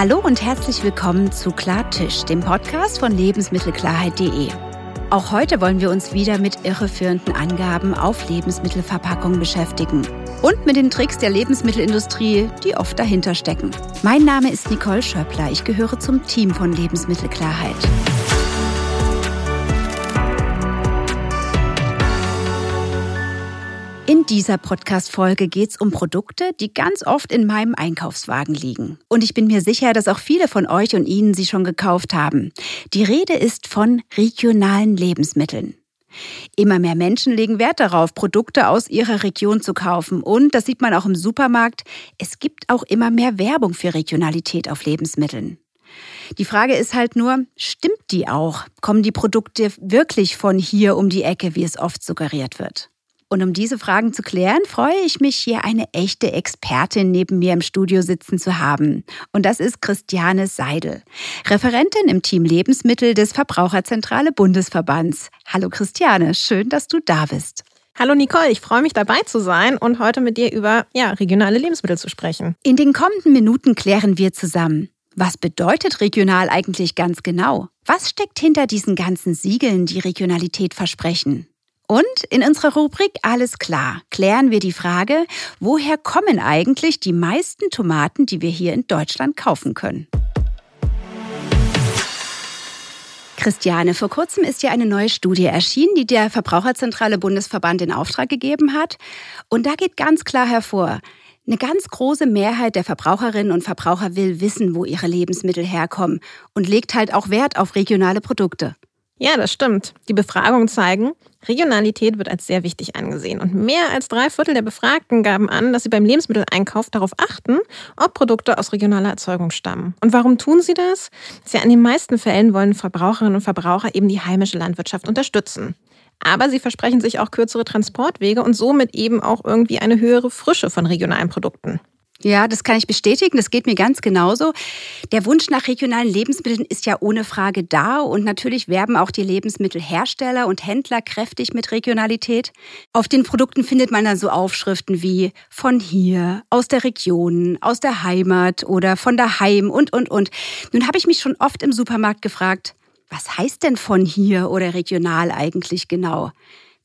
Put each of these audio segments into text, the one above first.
Hallo und herzlich willkommen zu Klartisch, dem Podcast von Lebensmittelklarheit.de. Auch heute wollen wir uns wieder mit irreführenden Angaben auf Lebensmittelverpackungen beschäftigen und mit den Tricks der Lebensmittelindustrie, die oft dahinter stecken. Mein Name ist Nicole Schöppler. Ich gehöre zum Team von Lebensmittelklarheit. Dieser Podcast-Folge geht es um Produkte, die ganz oft in meinem Einkaufswagen liegen. Und ich bin mir sicher, dass auch viele von euch und Ihnen sie schon gekauft haben. Die Rede ist von regionalen Lebensmitteln. Immer mehr Menschen legen Wert darauf, Produkte aus ihrer Region zu kaufen. Und, das sieht man auch im Supermarkt, es gibt auch immer mehr Werbung für Regionalität auf Lebensmitteln. Die Frage ist halt nur, stimmt die auch? Kommen die Produkte wirklich von hier um die Ecke, wie es oft suggeriert wird? Und um diese Fragen zu klären, freue ich mich, hier eine echte Expertin neben mir im Studio sitzen zu haben. Und das ist Christiane Seidel, Referentin im Team Lebensmittel des Verbraucherzentrale Bundesverbands. Hallo Christiane, schön, dass du da bist. Hallo Nicole, ich freue mich dabei zu sein und heute mit dir über ja, regionale Lebensmittel zu sprechen. In den kommenden Minuten klären wir zusammen. Was bedeutet regional eigentlich ganz genau? Was steckt hinter diesen ganzen Siegeln, die Regionalität versprechen? Und in unserer Rubrik Alles klar klären wir die Frage, woher kommen eigentlich die meisten Tomaten, die wir hier in Deutschland kaufen können. Christiane, vor kurzem ist ja eine neue Studie erschienen, die der Verbraucherzentrale Bundesverband in Auftrag gegeben hat. Und da geht ganz klar hervor, eine ganz große Mehrheit der Verbraucherinnen und Verbraucher will wissen, wo ihre Lebensmittel herkommen und legt halt auch Wert auf regionale Produkte. Ja, das stimmt. Die Befragungen zeigen, Regionalität wird als sehr wichtig angesehen. Und mehr als drei Viertel der Befragten gaben an, dass sie beim Lebensmitteleinkauf darauf achten, ob Produkte aus regionaler Erzeugung stammen. Und warum tun sie das? Ja, in den meisten Fällen wollen Verbraucherinnen und Verbraucher eben die heimische Landwirtschaft unterstützen. Aber sie versprechen sich auch kürzere Transportwege und somit eben auch irgendwie eine höhere Frische von regionalen Produkten. Ja, das kann ich bestätigen. Das geht mir ganz genauso. Der Wunsch nach regionalen Lebensmitteln ist ja ohne Frage da und natürlich werben auch die Lebensmittelhersteller und Händler kräftig mit Regionalität. Auf den Produkten findet man dann so Aufschriften wie von hier, aus der Region, aus der Heimat oder von daheim und, und, und. Nun habe ich mich schon oft im Supermarkt gefragt, was heißt denn von hier oder regional eigentlich genau?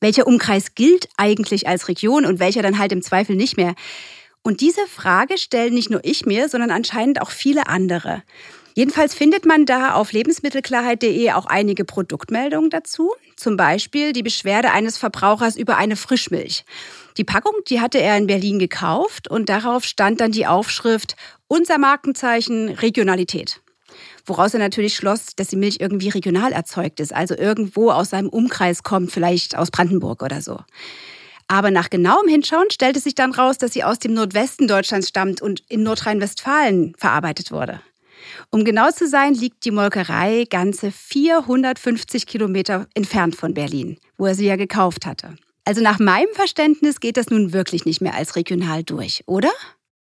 Welcher Umkreis gilt eigentlich als Region und welcher dann halt im Zweifel nicht mehr? Und diese Frage stellen nicht nur ich mir, sondern anscheinend auch viele andere. Jedenfalls findet man da auf lebensmittelklarheit.de auch einige Produktmeldungen dazu. Zum Beispiel die Beschwerde eines Verbrauchers über eine Frischmilch. Die Packung, die hatte er in Berlin gekauft und darauf stand dann die Aufschrift Unser Markenzeichen Regionalität. Woraus er natürlich schloss, dass die Milch irgendwie regional erzeugt ist, also irgendwo aus seinem Umkreis kommt, vielleicht aus Brandenburg oder so. Aber nach genauem Hinschauen stellte sich dann raus, dass sie aus dem Nordwesten Deutschlands stammt und in Nordrhein-Westfalen verarbeitet wurde. Um genau zu sein, liegt die Molkerei ganze 450 Kilometer entfernt von Berlin, wo er sie ja gekauft hatte. Also nach meinem Verständnis geht das nun wirklich nicht mehr als regional durch, oder?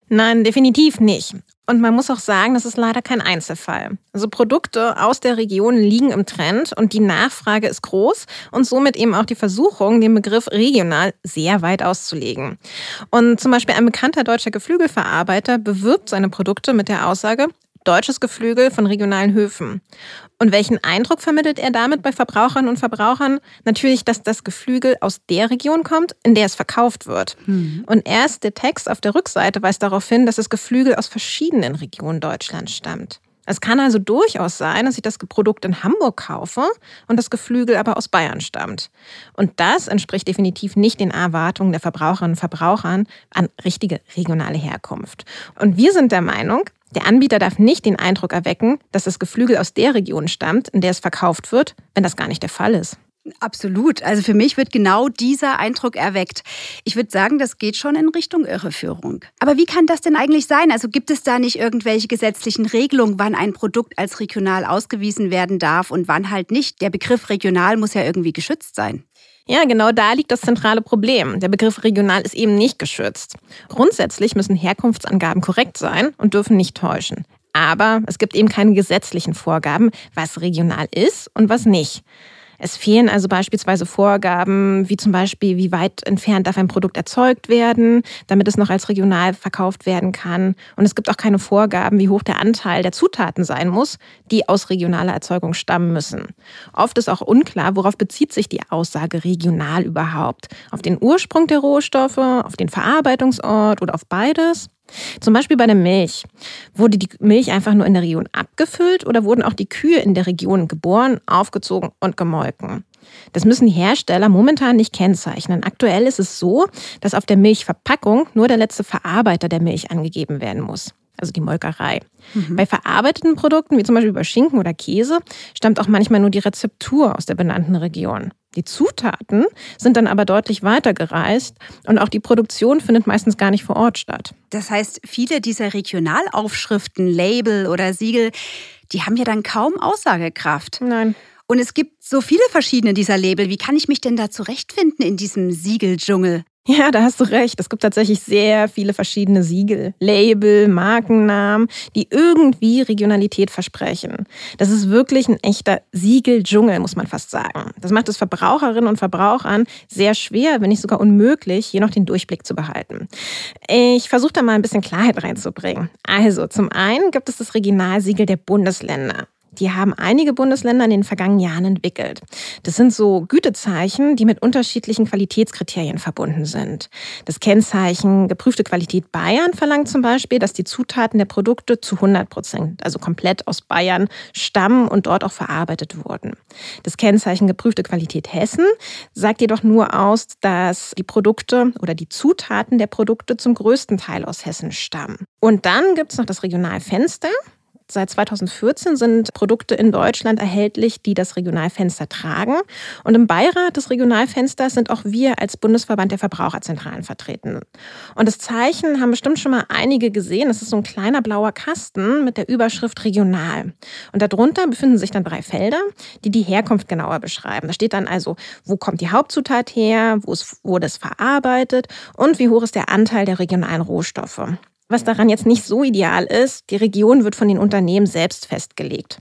Nein, definitiv nicht. Und man muss auch sagen, das ist leider kein Einzelfall. Also Produkte aus der Region liegen im Trend und die Nachfrage ist groß und somit eben auch die Versuchung, den Begriff regional sehr weit auszulegen. Und zum Beispiel ein bekannter deutscher Geflügelverarbeiter bewirbt seine Produkte mit der Aussage, deutsches Geflügel von regionalen Höfen. Und welchen Eindruck vermittelt er damit bei Verbrauchern und Verbrauchern? Natürlich, dass das Geflügel aus der Region kommt, in der es verkauft wird. Mhm. Und erst der Text auf der Rückseite weist darauf hin, dass das Geflügel aus verschiedenen Regionen Deutschlands stammt. Es kann also durchaus sein, dass ich das Produkt in Hamburg kaufe und das Geflügel aber aus Bayern stammt. Und das entspricht definitiv nicht den Erwartungen der Verbraucherinnen und Verbraucher an richtige regionale Herkunft. Und wir sind der Meinung, der Anbieter darf nicht den Eindruck erwecken, dass das Geflügel aus der Region stammt, in der es verkauft wird, wenn das gar nicht der Fall ist. Absolut. Also für mich wird genau dieser Eindruck erweckt. Ich würde sagen, das geht schon in Richtung Irreführung. Aber wie kann das denn eigentlich sein? Also gibt es da nicht irgendwelche gesetzlichen Regelungen, wann ein Produkt als regional ausgewiesen werden darf und wann halt nicht? Der Begriff regional muss ja irgendwie geschützt sein. Ja, genau da liegt das zentrale Problem. Der Begriff regional ist eben nicht geschützt. Grundsätzlich müssen Herkunftsangaben korrekt sein und dürfen nicht täuschen. Aber es gibt eben keine gesetzlichen Vorgaben, was regional ist und was nicht. Es fehlen also beispielsweise Vorgaben, wie zum Beispiel, wie weit entfernt darf ein Produkt erzeugt werden, damit es noch als regional verkauft werden kann. Und es gibt auch keine Vorgaben, wie hoch der Anteil der Zutaten sein muss, die aus regionaler Erzeugung stammen müssen. Oft ist auch unklar, worauf bezieht sich die Aussage regional überhaupt. Auf den Ursprung der Rohstoffe, auf den Verarbeitungsort oder auf beides? Zum Beispiel bei der Milch. Wurde die Milch einfach nur in der Region abgefüllt oder wurden auch die Kühe in der Region geboren, aufgezogen und gemolken? Das müssen die Hersteller momentan nicht kennzeichnen. Aktuell ist es so, dass auf der Milchverpackung nur der letzte Verarbeiter der Milch angegeben werden muss also die Molkerei. Mhm. Bei verarbeiteten Produkten, wie zum Beispiel bei Schinken oder Käse, stammt auch manchmal nur die Rezeptur aus der benannten Region. Die Zutaten sind dann aber deutlich weiter gereist und auch die Produktion findet meistens gar nicht vor Ort statt. Das heißt, viele dieser Regionalaufschriften, Label oder Siegel, die haben ja dann kaum Aussagekraft. Nein. Und es gibt so viele verschiedene dieser Label. Wie kann ich mich denn da zurechtfinden in diesem Siegeldschungel? Ja, da hast du recht. Es gibt tatsächlich sehr viele verschiedene Siegel, Label, Markennamen, die irgendwie Regionalität versprechen. Das ist wirklich ein echter Siegeldschungel, muss man fast sagen. Das macht es Verbraucherinnen und Verbrauchern sehr schwer, wenn nicht sogar unmöglich, hier noch den Durchblick zu behalten. Ich versuche da mal ein bisschen Klarheit reinzubringen. Also, zum einen gibt es das Regionalsiegel der Bundesländer. Die haben einige Bundesländer in den vergangenen Jahren entwickelt. Das sind so Gütezeichen, die mit unterschiedlichen Qualitätskriterien verbunden sind. Das Kennzeichen geprüfte Qualität Bayern verlangt zum Beispiel, dass die Zutaten der Produkte zu 100 Prozent, also komplett aus Bayern, stammen und dort auch verarbeitet wurden. Das Kennzeichen geprüfte Qualität Hessen sagt jedoch nur aus, dass die Produkte oder die Zutaten der Produkte zum größten Teil aus Hessen stammen. Und dann gibt es noch das Regionalfenster. Seit 2014 sind Produkte in Deutschland erhältlich, die das Regionalfenster tragen. Und im Beirat des Regionalfensters sind auch wir als Bundesverband der Verbraucherzentralen vertreten. Und das Zeichen haben bestimmt schon mal einige gesehen. Es ist so ein kleiner blauer Kasten mit der Überschrift Regional. Und darunter befinden sich dann drei Felder, die die Herkunft genauer beschreiben. Da steht dann also, wo kommt die Hauptzutat her, wo wurde es verarbeitet und wie hoch ist der Anteil der regionalen Rohstoffe. Was daran jetzt nicht so ideal ist, die Region wird von den Unternehmen selbst festgelegt.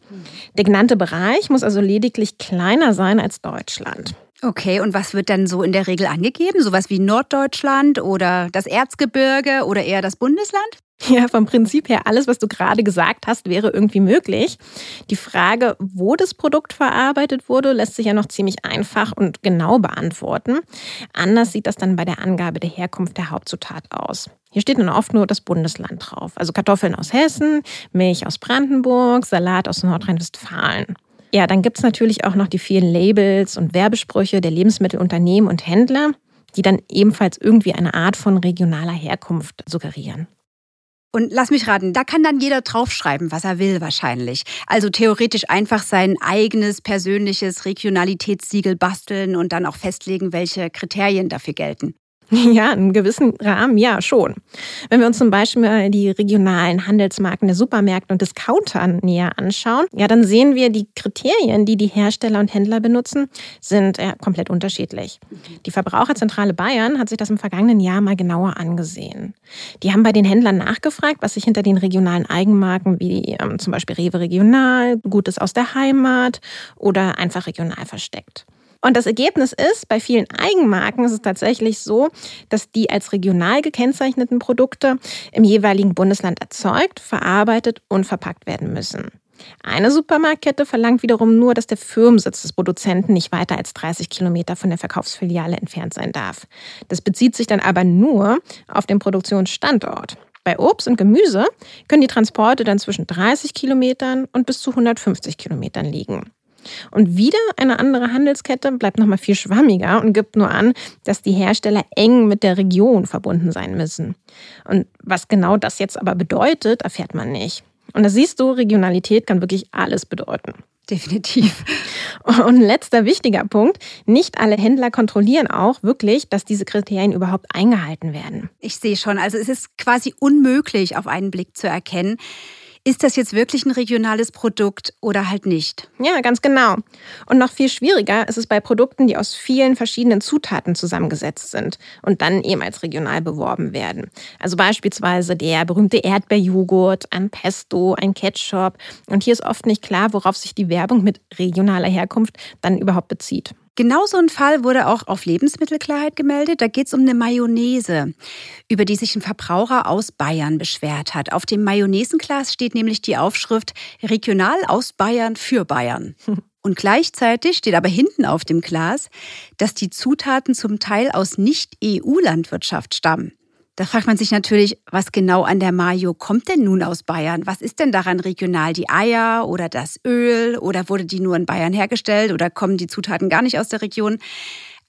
Der genannte Bereich muss also lediglich kleiner sein als Deutschland. Okay, und was wird dann so in der Regel angegeben? Sowas wie Norddeutschland oder das Erzgebirge oder eher das Bundesland? Ja, vom Prinzip her, alles, was du gerade gesagt hast, wäre irgendwie möglich. Die Frage, wo das Produkt verarbeitet wurde, lässt sich ja noch ziemlich einfach und genau beantworten. Anders sieht das dann bei der Angabe der Herkunft der Hauptzutat aus. Hier steht dann oft nur das Bundesland drauf. Also Kartoffeln aus Hessen, Milch aus Brandenburg, Salat aus Nordrhein-Westfalen. Ja, dann gibt es natürlich auch noch die vielen Labels und Werbesprüche der Lebensmittelunternehmen und Händler, die dann ebenfalls irgendwie eine Art von regionaler Herkunft suggerieren. Und lass mich raten, da kann dann jeder draufschreiben, was er will wahrscheinlich. Also theoretisch einfach sein eigenes persönliches Regionalitätssiegel basteln und dann auch festlegen, welche Kriterien dafür gelten. Ja, in einem gewissen Rahmen, ja, schon. Wenn wir uns zum Beispiel die regionalen Handelsmarken der Supermärkte und Discounter näher anschauen, ja, dann sehen wir, die Kriterien, die die Hersteller und Händler benutzen, sind ja, komplett unterschiedlich. Die Verbraucherzentrale Bayern hat sich das im vergangenen Jahr mal genauer angesehen. Die haben bei den Händlern nachgefragt, was sich hinter den regionalen Eigenmarken wie ähm, zum Beispiel Rewe Regional, Gutes aus der Heimat oder einfach regional versteckt. Und das Ergebnis ist, bei vielen Eigenmarken ist es tatsächlich so, dass die als regional gekennzeichneten Produkte im jeweiligen Bundesland erzeugt, verarbeitet und verpackt werden müssen. Eine Supermarktkette verlangt wiederum nur, dass der Firmensitz des Produzenten nicht weiter als 30 Kilometer von der Verkaufsfiliale entfernt sein darf. Das bezieht sich dann aber nur auf den Produktionsstandort. Bei Obst und Gemüse können die Transporte dann zwischen 30 Kilometern und bis zu 150 Kilometern liegen. Und wieder eine andere Handelskette bleibt nochmal viel schwammiger und gibt nur an, dass die Hersteller eng mit der Region verbunden sein müssen. Und was genau das jetzt aber bedeutet, erfährt man nicht. Und da siehst du, Regionalität kann wirklich alles bedeuten. Definitiv. Und letzter wichtiger Punkt, nicht alle Händler kontrollieren auch wirklich, dass diese Kriterien überhaupt eingehalten werden. Ich sehe schon, also es ist quasi unmöglich auf einen Blick zu erkennen, ist das jetzt wirklich ein regionales Produkt oder halt nicht? Ja, ganz genau. Und noch viel schwieriger ist es bei Produkten, die aus vielen verschiedenen Zutaten zusammengesetzt sind und dann eben als regional beworben werden. Also beispielsweise der berühmte Erdbeerjoghurt, ein Pesto, ein Ketchup. Und hier ist oft nicht klar, worauf sich die Werbung mit regionaler Herkunft dann überhaupt bezieht. Genau so ein Fall wurde auch auf Lebensmittelklarheit gemeldet. Da geht es um eine Mayonnaise, über die sich ein Verbraucher aus Bayern beschwert hat. Auf dem Mayonnaisenglas steht nämlich die Aufschrift Regional aus Bayern für Bayern. Und gleichzeitig steht aber hinten auf dem Glas, dass die Zutaten zum Teil aus Nicht-EU-Landwirtschaft stammen. Da fragt man sich natürlich, was genau an der Mayo kommt denn nun aus Bayern? Was ist denn daran regional? Die Eier oder das Öl? Oder wurde die nur in Bayern hergestellt? Oder kommen die Zutaten gar nicht aus der Region?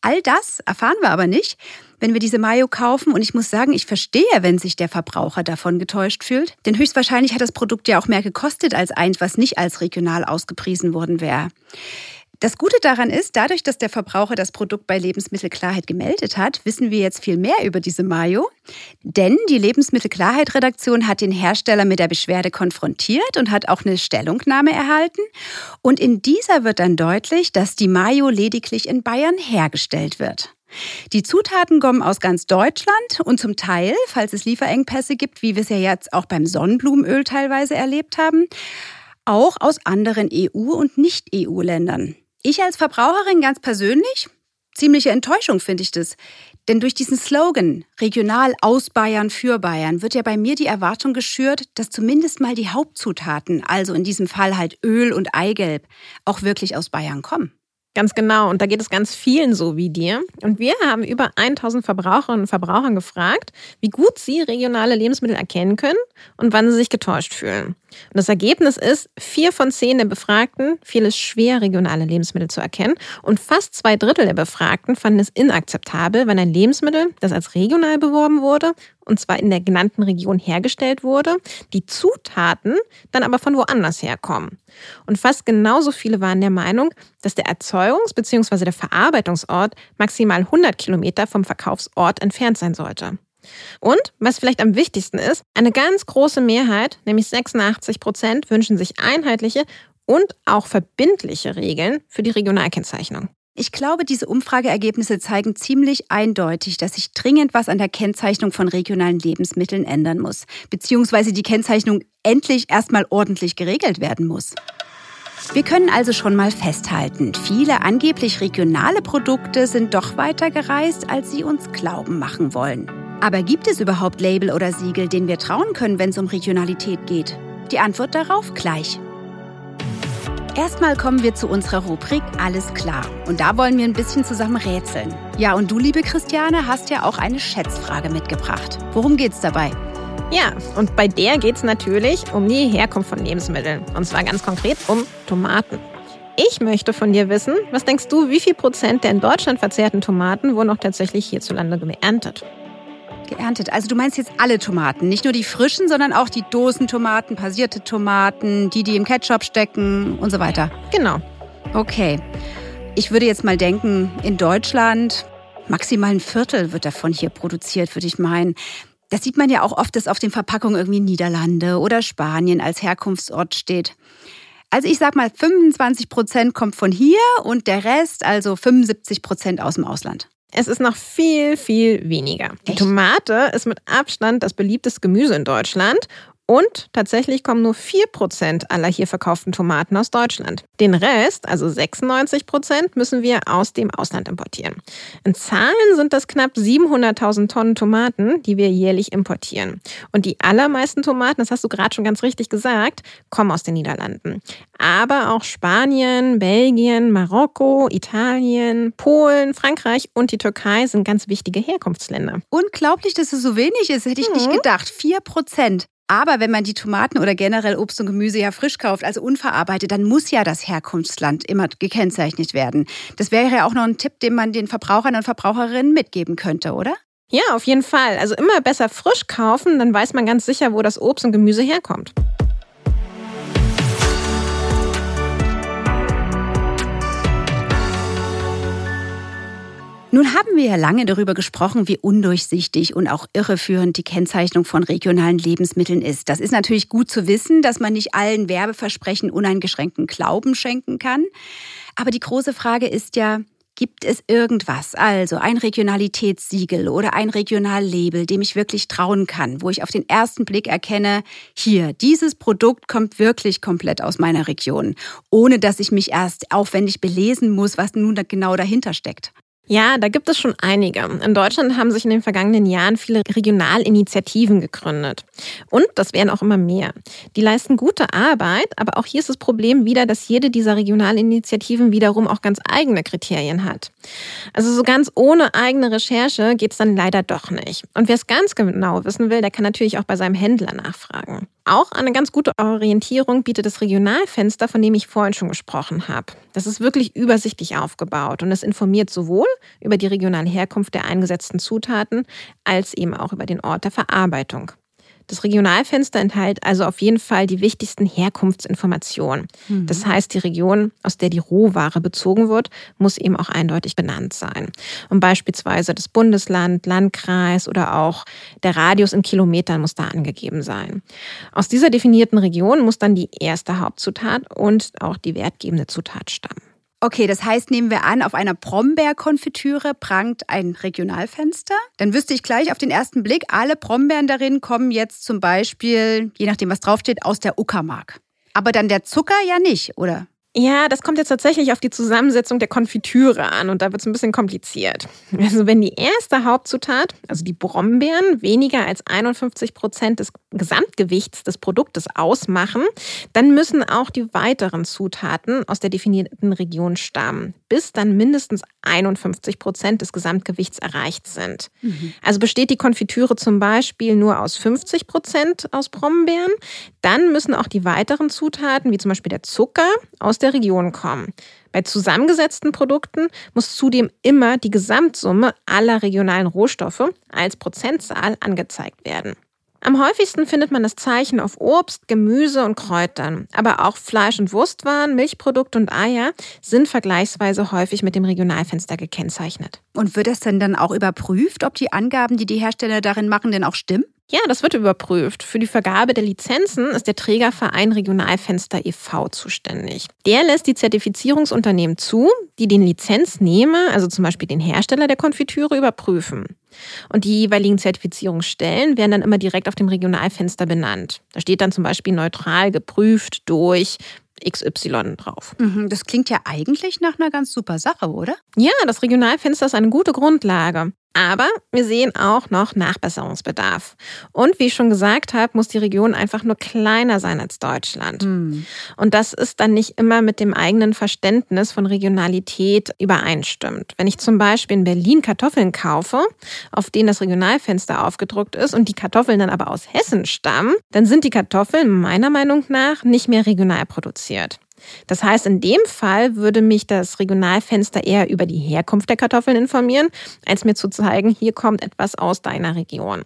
All das erfahren wir aber nicht, wenn wir diese Mayo kaufen. Und ich muss sagen, ich verstehe, wenn sich der Verbraucher davon getäuscht fühlt. Denn höchstwahrscheinlich hat das Produkt ja auch mehr gekostet als eins, was nicht als regional ausgepriesen worden wäre. Das Gute daran ist, dadurch, dass der Verbraucher das Produkt bei Lebensmittelklarheit gemeldet hat, wissen wir jetzt viel mehr über diese Mayo. Denn die Lebensmittelklarheit-Redaktion hat den Hersteller mit der Beschwerde konfrontiert und hat auch eine Stellungnahme erhalten. Und in dieser wird dann deutlich, dass die Mayo lediglich in Bayern hergestellt wird. Die Zutaten kommen aus ganz Deutschland und zum Teil, falls es Lieferengpässe gibt, wie wir es ja jetzt auch beim Sonnenblumenöl teilweise erlebt haben, auch aus anderen EU- und Nicht-EU-Ländern. Ich als Verbraucherin ganz persönlich, ziemliche Enttäuschung finde ich das. Denn durch diesen Slogan, regional aus Bayern für Bayern, wird ja bei mir die Erwartung geschürt, dass zumindest mal die Hauptzutaten, also in diesem Fall halt Öl und Eigelb, auch wirklich aus Bayern kommen. Ganz genau. Und da geht es ganz vielen so wie dir. Und wir haben über 1000 Verbraucherinnen und Verbrauchern gefragt, wie gut sie regionale Lebensmittel erkennen können und wann sie sich getäuscht fühlen. Und das Ergebnis ist, vier von zehn der Befragten fiel es schwer, regionale Lebensmittel zu erkennen. Und fast zwei Drittel der Befragten fanden es inakzeptabel, wenn ein Lebensmittel, das als regional beworben wurde, und zwar in der genannten Region hergestellt wurde, die Zutaten dann aber von woanders herkommen. Und fast genauso viele waren der Meinung, dass der Erzeugungs- bzw. der Verarbeitungsort maximal 100 Kilometer vom Verkaufsort entfernt sein sollte. Und was vielleicht am wichtigsten ist, eine ganz große Mehrheit, nämlich 86 Prozent, wünschen sich einheitliche und auch verbindliche Regeln für die Regionalkennzeichnung. Ich glaube, diese Umfrageergebnisse zeigen ziemlich eindeutig, dass sich dringend was an der Kennzeichnung von regionalen Lebensmitteln ändern muss, beziehungsweise die Kennzeichnung endlich erstmal ordentlich geregelt werden muss. Wir können also schon mal festhalten, viele angeblich regionale Produkte sind doch weiter gereist, als sie uns glauben machen wollen. Aber gibt es überhaupt Label oder Siegel, denen wir trauen können, wenn es um Regionalität geht? Die Antwort darauf gleich. Erstmal kommen wir zu unserer Rubrik Alles klar. Und da wollen wir ein bisschen zusammen rätseln. Ja, und du, liebe Christiane, hast ja auch eine Schätzfrage mitgebracht. Worum geht's dabei? Ja, und bei der geht's natürlich um die Herkunft von Lebensmitteln. Und zwar ganz konkret um Tomaten. Ich möchte von dir wissen, was denkst du, wie viel Prozent der in Deutschland verzehrten Tomaten wurden auch tatsächlich hierzulande geerntet? Geerntet. Also du meinst jetzt alle Tomaten, nicht nur die frischen, sondern auch die Dosentomaten, passierte Tomaten, die, die im Ketchup stecken und so weiter. Genau. Okay. Ich würde jetzt mal denken, in Deutschland maximal ein Viertel wird davon hier produziert, würde ich meinen. Das sieht man ja auch oft, dass auf den Verpackungen irgendwie Niederlande oder Spanien als Herkunftsort steht. Also ich sag mal, 25 Prozent kommt von hier und der Rest, also 75 Prozent aus dem Ausland. Es ist noch viel, viel weniger. Die Tomate ist mit Abstand das beliebteste Gemüse in Deutschland und tatsächlich kommen nur 4% aller hier verkauften Tomaten aus Deutschland. Den Rest, also 96%, müssen wir aus dem Ausland importieren. In Zahlen sind das knapp 700.000 Tonnen Tomaten, die wir jährlich importieren. Und die allermeisten Tomaten, das hast du gerade schon ganz richtig gesagt, kommen aus den Niederlanden. Aber auch Spanien, Belgien, Marokko, Italien, Polen, Frankreich und die Türkei sind ganz wichtige Herkunftsländer. Unglaublich, dass es so wenig ist, hätte ich mhm. nicht gedacht. 4%. Aber wenn man die Tomaten oder generell Obst und Gemüse ja frisch kauft, also unverarbeitet, dann muss ja das Herkunftsland immer gekennzeichnet werden. Das wäre ja auch noch ein Tipp, den man den Verbrauchern und Verbraucherinnen mitgeben könnte, oder? Ja, auf jeden Fall. Also immer besser frisch kaufen, dann weiß man ganz sicher, wo das Obst und Gemüse herkommt. Nun haben wir ja lange darüber gesprochen, wie undurchsichtig und auch irreführend die Kennzeichnung von regionalen Lebensmitteln ist. Das ist natürlich gut zu wissen, dass man nicht allen Werbeversprechen uneingeschränkten Glauben schenken kann. Aber die große Frage ist ja, Gibt es irgendwas, also ein Regionalitätssiegel oder ein Regionallabel, dem ich wirklich trauen kann, wo ich auf den ersten Blick erkenne, hier, dieses Produkt kommt wirklich komplett aus meiner Region, ohne dass ich mich erst aufwendig belesen muss, was nun genau dahinter steckt? Ja, da gibt es schon einige. In Deutschland haben sich in den vergangenen Jahren viele Regionalinitiativen gegründet. Und das werden auch immer mehr. Die leisten gute Arbeit, aber auch hier ist das Problem wieder, dass jede dieser Regionalinitiativen wiederum auch ganz eigene Kriterien hat. Also so ganz ohne eigene Recherche geht es dann leider doch nicht. Und wer es ganz genau wissen will, der kann natürlich auch bei seinem Händler nachfragen. Auch eine ganz gute Orientierung bietet das Regionalfenster, von dem ich vorhin schon gesprochen habe. Das ist wirklich übersichtlich aufgebaut und es informiert sowohl über die regionale Herkunft der eingesetzten Zutaten als eben auch über den Ort der Verarbeitung. Das Regionalfenster enthält also auf jeden Fall die wichtigsten Herkunftsinformationen. Mhm. Das heißt, die Region, aus der die Rohware bezogen wird, muss eben auch eindeutig benannt sein. Und beispielsweise das Bundesland, Landkreis oder auch der Radius in Kilometern muss da angegeben sein. Aus dieser definierten Region muss dann die erste Hauptzutat und auch die wertgebende Zutat stammen. Okay, das heißt, nehmen wir an, auf einer Brombeerkonfitüre prangt ein Regionalfenster. Dann wüsste ich gleich auf den ersten Blick, alle Brombeeren darin kommen jetzt zum Beispiel, je nachdem was draufsteht, aus der Uckermark. Aber dann der Zucker ja nicht, oder? Ja, das kommt jetzt tatsächlich auf die Zusammensetzung der Konfitüre an und da wird es ein bisschen kompliziert. Also wenn die erste Hauptzutat, also die Brombeeren, weniger als 51 Prozent des Gesamtgewichts des Produktes ausmachen, dann müssen auch die weiteren Zutaten aus der definierten Region stammen, bis dann mindestens 51 Prozent des Gesamtgewichts erreicht sind. Mhm. Also besteht die Konfitüre zum Beispiel nur aus 50 Prozent aus Brombeeren, dann müssen auch die weiteren Zutaten, wie zum Beispiel der Zucker, aus der Region kommen. Bei zusammengesetzten Produkten muss zudem immer die Gesamtsumme aller regionalen Rohstoffe als Prozentzahl angezeigt werden. Am häufigsten findet man das Zeichen auf Obst, Gemüse und Kräutern. Aber auch Fleisch- und Wurstwaren, Milchprodukte und Eier sind vergleichsweise häufig mit dem Regionalfenster gekennzeichnet. Und wird es denn dann auch überprüft, ob die Angaben, die die Hersteller darin machen, denn auch stimmen? Ja, das wird überprüft. Für die Vergabe der Lizenzen ist der Trägerverein Regionalfenster e.V. zuständig. Der lässt die Zertifizierungsunternehmen zu, die den Lizenznehmer, also zum Beispiel den Hersteller der Konfitüre, überprüfen. Und die jeweiligen Zertifizierungsstellen werden dann immer direkt auf dem Regionalfenster benannt. Da steht dann zum Beispiel neutral geprüft durch XY drauf. Mhm, das klingt ja eigentlich nach einer ganz super Sache, oder? Ja, das Regionalfenster ist eine gute Grundlage. Aber wir sehen auch noch Nachbesserungsbedarf. Und wie ich schon gesagt habe, muss die Region einfach nur kleiner sein als Deutschland. Hm. Und das ist dann nicht immer mit dem eigenen Verständnis von Regionalität übereinstimmt. Wenn ich zum Beispiel in Berlin Kartoffeln kaufe, auf denen das Regionalfenster aufgedruckt ist und die Kartoffeln dann aber aus Hessen stammen, dann sind die Kartoffeln meiner Meinung nach nicht mehr regional produziert. Das heißt, in dem Fall würde mich das Regionalfenster eher über die Herkunft der Kartoffeln informieren, als mir zu zeigen, hier kommt etwas aus deiner Region.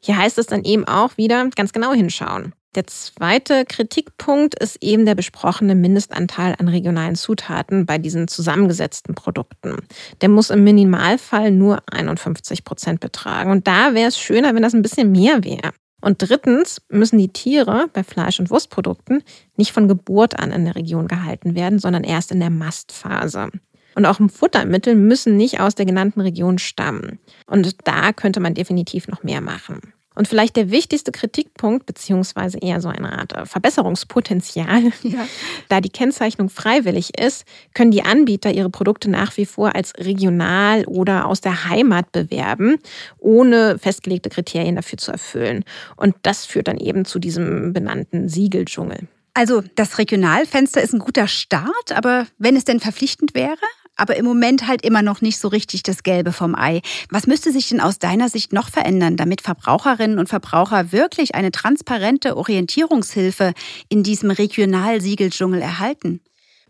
Hier heißt es dann eben auch wieder ganz genau hinschauen. Der zweite Kritikpunkt ist eben der besprochene Mindestanteil an regionalen Zutaten bei diesen zusammengesetzten Produkten. Der muss im Minimalfall nur 51 Prozent betragen. Und da wäre es schöner, wenn das ein bisschen mehr wäre. Und drittens müssen die Tiere bei Fleisch- und Wurstprodukten nicht von Geburt an in der Region gehalten werden, sondern erst in der Mastphase. Und auch Futtermittel müssen nicht aus der genannten Region stammen. Und da könnte man definitiv noch mehr machen. Und vielleicht der wichtigste Kritikpunkt, beziehungsweise eher so eine Art äh, Verbesserungspotenzial, ja. da die Kennzeichnung freiwillig ist, können die Anbieter ihre Produkte nach wie vor als regional oder aus der Heimat bewerben, ohne festgelegte Kriterien dafür zu erfüllen. Und das führt dann eben zu diesem benannten Siegeldschungel. Also das Regionalfenster ist ein guter Start, aber wenn es denn verpflichtend wäre? Aber im Moment halt immer noch nicht so richtig das Gelbe vom Ei. Was müsste sich denn aus deiner Sicht noch verändern, damit Verbraucherinnen und Verbraucher wirklich eine transparente Orientierungshilfe in diesem Regionalsiegeldschungel erhalten?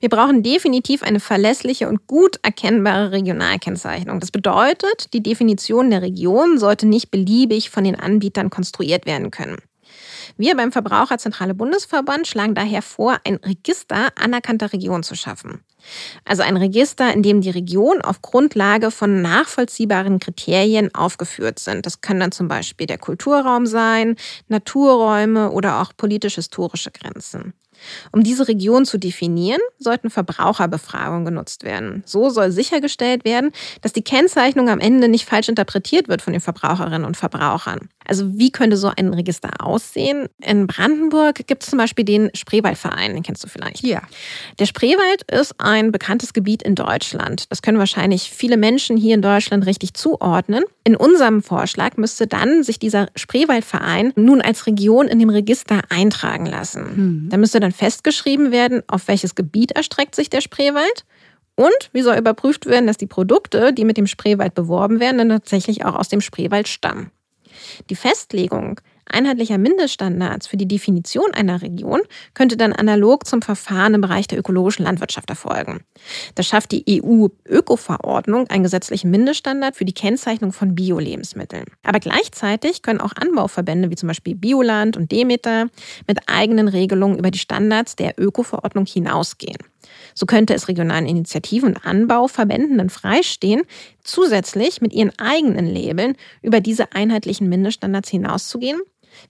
Wir brauchen definitiv eine verlässliche und gut erkennbare Regionalkennzeichnung. Das bedeutet, die Definition der Region sollte nicht beliebig von den Anbietern konstruiert werden können. Wir beim Verbraucherzentrale Bundesverband schlagen daher vor, ein Register anerkannter Regionen zu schaffen. Also ein Register, in dem die Regionen auf Grundlage von nachvollziehbaren Kriterien aufgeführt sind. Das können dann zum Beispiel der Kulturraum sein, Naturräume oder auch politisch-historische Grenzen. Um diese Region zu definieren, sollten Verbraucherbefragungen genutzt werden. So soll sichergestellt werden, dass die Kennzeichnung am Ende nicht falsch interpretiert wird von den Verbraucherinnen und Verbrauchern. Also wie könnte so ein Register aussehen? In Brandenburg gibt es zum Beispiel den Spreewaldverein, den kennst du vielleicht. Ja. Der Spreewald ist ein bekanntes Gebiet in Deutschland. Das können wahrscheinlich viele Menschen hier in Deutschland richtig zuordnen. In unserem Vorschlag müsste dann sich dieser Spreewaldverein nun als Region in dem Register eintragen lassen. Hm. Da müsste dann festgeschrieben werden, auf welches Gebiet erstreckt sich der Spreewald und wie soll überprüft werden, dass die Produkte, die mit dem Spreewald beworben werden, dann tatsächlich auch aus dem Spreewald stammen. Die Festlegung einheitlicher Mindeststandards für die Definition einer Region könnte dann analog zum Verfahren im Bereich der ökologischen Landwirtschaft erfolgen. Das schafft die EU-Öko-Verordnung einen gesetzlichen Mindeststandard für die Kennzeichnung von Bio-Lebensmitteln. Aber gleichzeitig können auch Anbauverbände wie zum Beispiel Bioland und Demeter mit eigenen Regelungen über die Standards der Öko-Verordnung hinausgehen. So könnte es regionalen Initiativen und Anbauverbänden dann freistehen, zusätzlich mit ihren eigenen Labeln über diese einheitlichen Mindeststandards hinauszugehen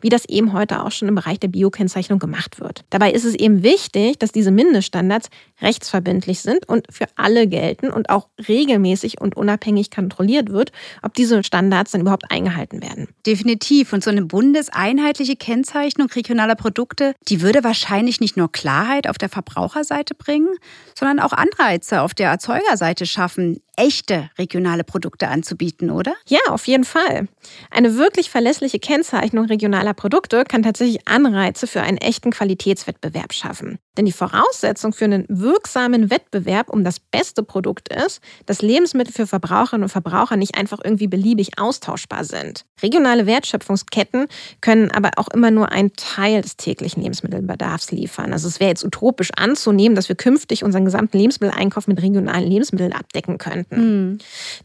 wie das eben heute auch schon im Bereich der Biokennzeichnung gemacht wird. Dabei ist es eben wichtig, dass diese Mindeststandards rechtsverbindlich sind und für alle gelten und auch regelmäßig und unabhängig kontrolliert wird, ob diese Standards dann überhaupt eingehalten werden. Definitiv. Und so eine bundeseinheitliche Kennzeichnung regionaler Produkte, die würde wahrscheinlich nicht nur Klarheit auf der Verbraucherseite bringen, sondern auch Anreize auf der Erzeugerseite schaffen, echte regionale Produkte anzubieten, oder? Ja, auf jeden Fall. Eine wirklich verlässliche Kennzeichnung regionaler Produkte kann tatsächlich Anreize für einen echten Qualitätswettbewerb schaffen. Denn die Voraussetzung für einen wirksamen Wettbewerb um das beste Produkt ist, dass Lebensmittel für Verbraucherinnen und Verbraucher nicht einfach irgendwie beliebig austauschbar sind. Regionale Wertschöpfungsketten können aber auch immer nur einen Teil des täglichen Lebensmittelbedarfs liefern. Also es wäre jetzt utopisch anzunehmen, dass wir künftig unseren gesamten Lebensmitteleinkauf mit regionalen Lebensmitteln abdecken könnten. Mhm.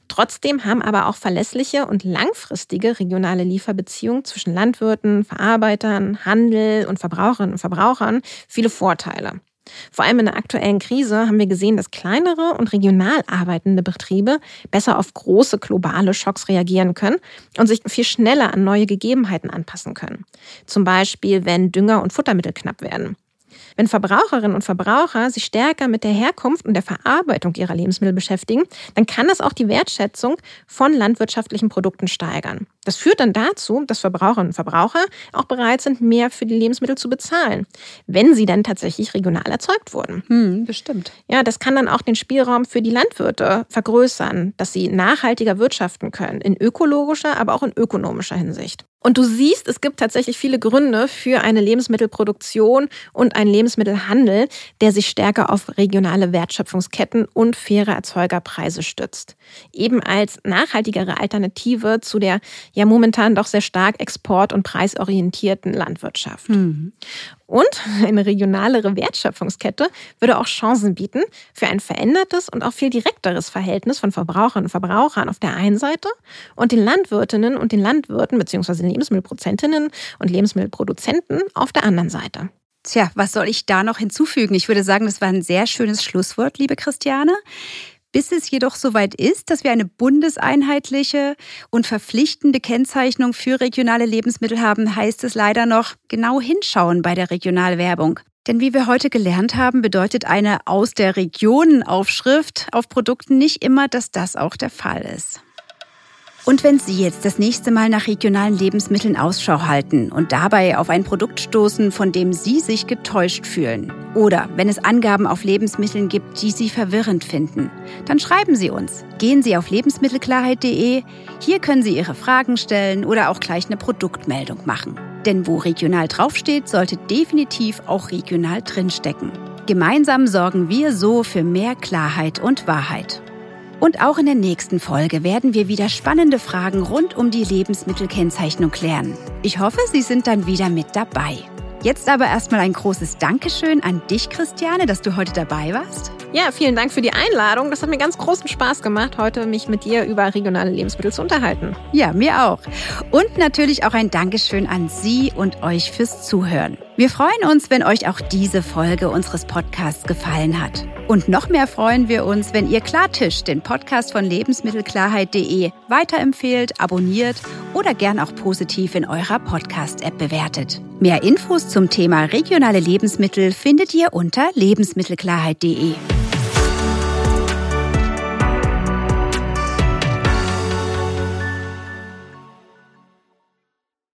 Trotzdem haben aber auch verlässliche und langfristige regionale Lieferbeziehungen zwischen Landwirten, Verarbeitern, Handel und Verbraucherinnen und Verbrauchern viele Vorteile. Vor allem in der aktuellen Krise haben wir gesehen, dass kleinere und regional arbeitende Betriebe besser auf große globale Schocks reagieren können und sich viel schneller an neue Gegebenheiten anpassen können. Zum Beispiel, wenn Dünger und Futtermittel knapp werden. Wenn Verbraucherinnen und Verbraucher sich stärker mit der Herkunft und der Verarbeitung ihrer Lebensmittel beschäftigen, dann kann das auch die Wertschätzung von landwirtschaftlichen Produkten steigern. Das führt dann dazu, dass Verbraucherinnen und Verbraucher auch bereit sind, mehr für die Lebensmittel zu bezahlen, wenn sie dann tatsächlich regional erzeugt wurden. Hm, bestimmt. Ja, das kann dann auch den Spielraum für die Landwirte vergrößern, dass sie nachhaltiger wirtschaften können, in ökologischer, aber auch in ökonomischer Hinsicht. Und du siehst, es gibt tatsächlich viele Gründe für eine Lebensmittelproduktion und einen Lebensmittelhandel, der sich stärker auf regionale Wertschöpfungsketten und faire Erzeugerpreise stützt. Eben als nachhaltigere Alternative zu der ja momentan doch sehr stark export- und preisorientierten Landwirtschaft. Mhm. Und eine regionalere Wertschöpfungskette würde auch Chancen bieten für ein verändertes und auch viel direkteres Verhältnis von Verbraucherinnen und Verbrauchern auf der einen Seite und den Landwirtinnen und den Landwirten bzw. Lebensmittelprozentinnen und Lebensmittelproduzenten auf der anderen Seite. Tja, was soll ich da noch hinzufügen? Ich würde sagen, das war ein sehr schönes Schlusswort, liebe Christiane. Bis es jedoch soweit ist, dass wir eine bundeseinheitliche und verpflichtende Kennzeichnung für regionale Lebensmittel haben, heißt es leider noch genau hinschauen bei der Regionalwerbung. Denn wie wir heute gelernt haben, bedeutet eine aus der Region Aufschrift auf Produkten nicht immer, dass das auch der Fall ist. Und wenn Sie jetzt das nächste Mal nach regionalen Lebensmitteln Ausschau halten und dabei auf ein Produkt stoßen, von dem Sie sich getäuscht fühlen, oder wenn es Angaben auf Lebensmitteln gibt, die Sie verwirrend finden, dann schreiben Sie uns. Gehen Sie auf lebensmittelklarheit.de. Hier können Sie Ihre Fragen stellen oder auch gleich eine Produktmeldung machen. Denn wo regional draufsteht, sollte definitiv auch regional drinstecken. Gemeinsam sorgen wir so für mehr Klarheit und Wahrheit. Und auch in der nächsten Folge werden wir wieder spannende Fragen rund um die Lebensmittelkennzeichnung klären. Ich hoffe, Sie sind dann wieder mit dabei. Jetzt aber erstmal ein großes Dankeschön an dich, Christiane, dass du heute dabei warst. Ja, vielen Dank für die Einladung. Das hat mir ganz großen Spaß gemacht, heute mich mit dir über regionale Lebensmittel zu unterhalten. Ja, mir auch. Und natürlich auch ein Dankeschön an Sie und euch fürs Zuhören. Wir freuen uns, wenn euch auch diese Folge unseres Podcasts gefallen hat. Und noch mehr freuen wir uns, wenn ihr Klartisch, den Podcast von lebensmittelklarheit.de, weiterempfehlt, abonniert oder gern auch positiv in eurer Podcast-App bewertet. Mehr Infos zum Thema regionale Lebensmittel findet ihr unter lebensmittelklarheit.de.